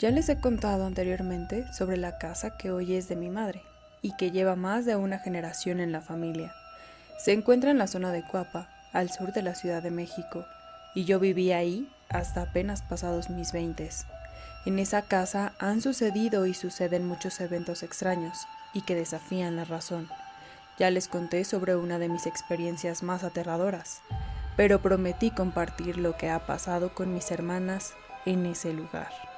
Ya les he contado anteriormente sobre la casa que hoy es de mi madre y que lleva más de una generación en la familia. Se encuentra en la zona de Cuapa, al sur de la Ciudad de México, y yo viví ahí hasta apenas pasados mis veintes. En esa casa han sucedido y suceden muchos eventos extraños y que desafían la razón. Ya les conté sobre una de mis experiencias más aterradoras, pero prometí compartir lo que ha pasado con mis hermanas en ese lugar.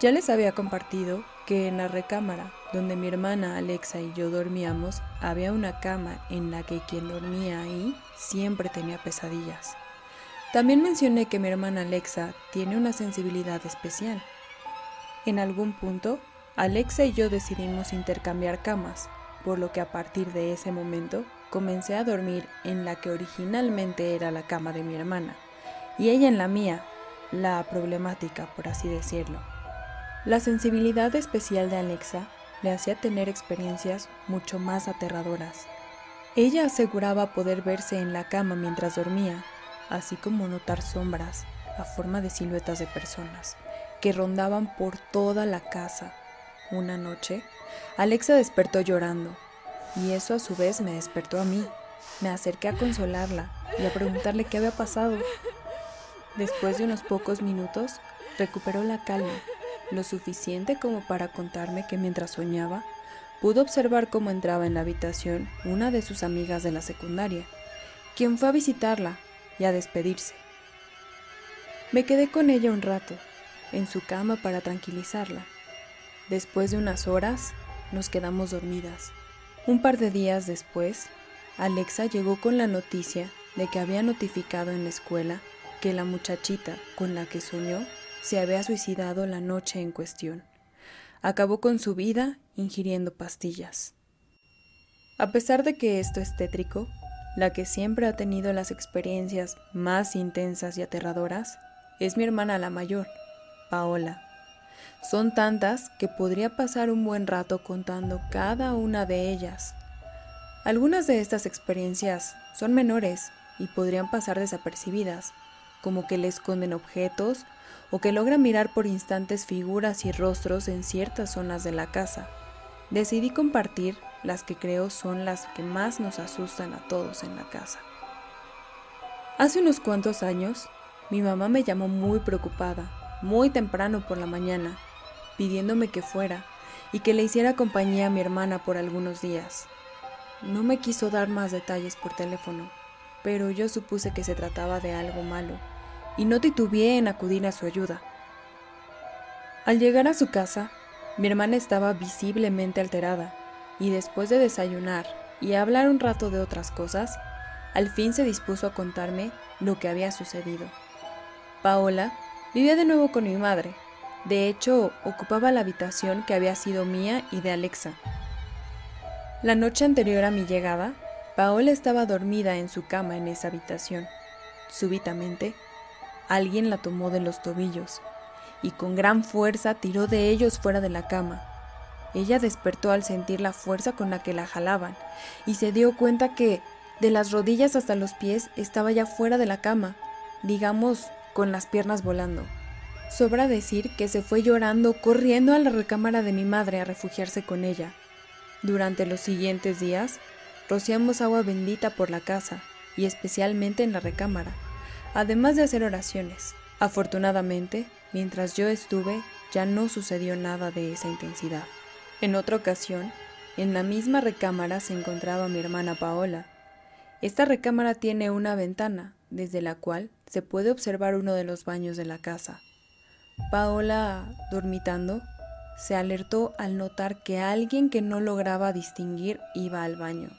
Ya les había compartido que en la recámara donde mi hermana Alexa y yo dormíamos había una cama en la que quien dormía ahí siempre tenía pesadillas. También mencioné que mi hermana Alexa tiene una sensibilidad especial. En algún punto, Alexa y yo decidimos intercambiar camas, por lo que a partir de ese momento comencé a dormir en la que originalmente era la cama de mi hermana, y ella en la mía, la problemática, por así decirlo. La sensibilidad especial de Alexa le hacía tener experiencias mucho más aterradoras. Ella aseguraba poder verse en la cama mientras dormía así como notar sombras a forma de siluetas de personas que rondaban por toda la casa. Una noche, Alexa despertó llorando, y eso a su vez me despertó a mí. Me acerqué a consolarla y a preguntarle qué había pasado. Después de unos pocos minutos, recuperó la calma, lo suficiente como para contarme que mientras soñaba, pudo observar cómo entraba en la habitación una de sus amigas de la secundaria, quien fue a visitarla y a despedirse. Me quedé con ella un rato, en su cama para tranquilizarla. Después de unas horas, nos quedamos dormidas. Un par de días después, Alexa llegó con la noticia de que había notificado en la escuela que la muchachita con la que soñó se había suicidado la noche en cuestión. Acabó con su vida ingiriendo pastillas. A pesar de que esto es tétrico, la que siempre ha tenido las experiencias más intensas y aterradoras es mi hermana la mayor, Paola. Son tantas que podría pasar un buen rato contando cada una de ellas. Algunas de estas experiencias son menores y podrían pasar desapercibidas, como que le esconden objetos o que logran mirar por instantes figuras y rostros en ciertas zonas de la casa. Decidí compartir las que creo son las que más nos asustan a todos en la casa. Hace unos cuantos años, mi mamá me llamó muy preocupada, muy temprano por la mañana, pidiéndome que fuera y que le hiciera compañía a mi hermana por algunos días. No me quiso dar más detalles por teléfono, pero yo supuse que se trataba de algo malo y no titubeé en acudir a su ayuda. Al llegar a su casa, mi hermana estaba visiblemente alterada y después de desayunar y hablar un rato de otras cosas, al fin se dispuso a contarme lo que había sucedido. Paola vivía de nuevo con mi madre. De hecho, ocupaba la habitación que había sido mía y de Alexa. La noche anterior a mi llegada, Paola estaba dormida en su cama en esa habitación. Súbitamente, alguien la tomó de los tobillos y con gran fuerza tiró de ellos fuera de la cama. Ella despertó al sentir la fuerza con la que la jalaban y se dio cuenta que de las rodillas hasta los pies estaba ya fuera de la cama, digamos con las piernas volando. Sobra decir que se fue llorando, corriendo a la recámara de mi madre a refugiarse con ella. Durante los siguientes días, rociamos agua bendita por la casa y especialmente en la recámara, además de hacer oraciones. Afortunadamente, mientras yo estuve, ya no sucedió nada de esa intensidad. En otra ocasión, en la misma recámara se encontraba mi hermana Paola. Esta recámara tiene una ventana, desde la cual se puede observar uno de los baños de la casa. Paola, dormitando, se alertó al notar que alguien que no lograba distinguir iba al baño,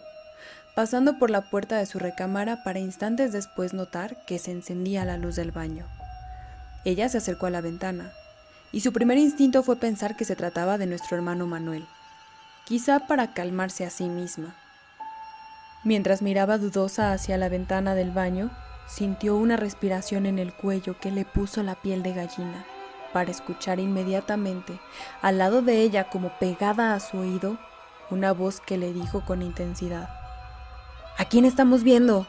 pasando por la puerta de su recámara para instantes después notar que se encendía la luz del baño. Ella se acercó a la ventana, y su primer instinto fue pensar que se trataba de nuestro hermano Manuel, quizá para calmarse a sí misma. Mientras miraba dudosa hacia la ventana del baño, sintió una respiración en el cuello que le puso la piel de gallina, para escuchar inmediatamente, al lado de ella como pegada a su oído, una voz que le dijo con intensidad, ¿A quién estamos viendo?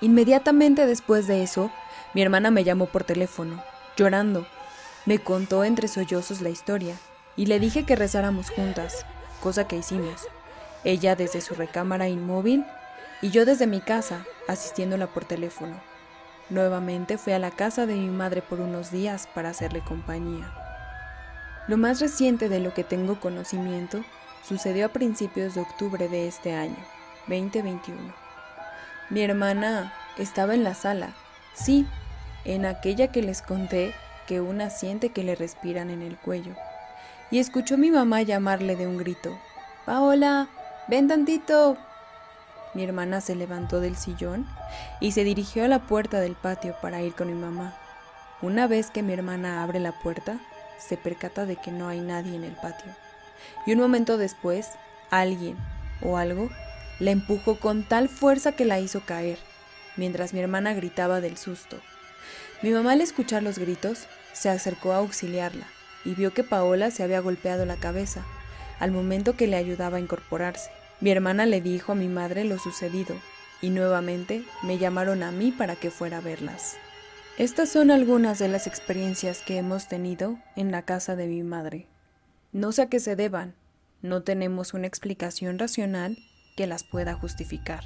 Inmediatamente después de eso, mi hermana me llamó por teléfono, llorando, Me contó entre sollozos la historia y le dije que rezáramos juntas, cosa que hicimos. Ella desde su recámara inmóvil y yo desde mi casa, asistiéndola por teléfono. Nuevamente fui a la casa de mi madre por unos días para hacerle compañía. Lo más reciente de lo que tengo conocimiento sucedió a principios de octubre de este año, 2021. Mi hermana estaba en la sala, sí, en aquella que les conté que una siente que le respiran en el cuello, y escuchó a mi mamá llamarle de un grito, Paola, ven tantito. Mi hermana se levantó del sillón y se dirigió a la puerta del patio para ir con mi mamá. Una vez que mi hermana abre la puerta, se percata de que no hay nadie en el patio. Y un momento después, alguien o algo la empujó con tal fuerza que la hizo caer, mientras mi hermana gritaba del susto. Mi mamá al escuchar los gritos se acercó a auxiliarla y vio que Paola se había golpeado la cabeza, al momento que le ayudaba a incorporarse. Mi hermana le dijo a mi madre lo sucedido y nuevamente me llamaron a mí para que fuera a verlas. Estas son algunas de las experiencias que hemos tenido en la casa de mi madre. No sé a qué se deban, no tenemos una explicación racional que las pueda justificar.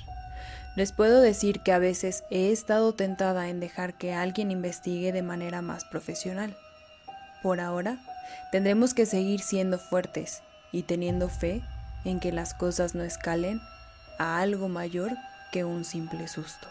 Les puedo decir que a veces he estado tentada en dejar que alguien investigue de manera más profesional. Por ahora, tendremos que seguir siendo fuertes y teniendo fe en que las cosas no escalen a algo mayor que un simple susto.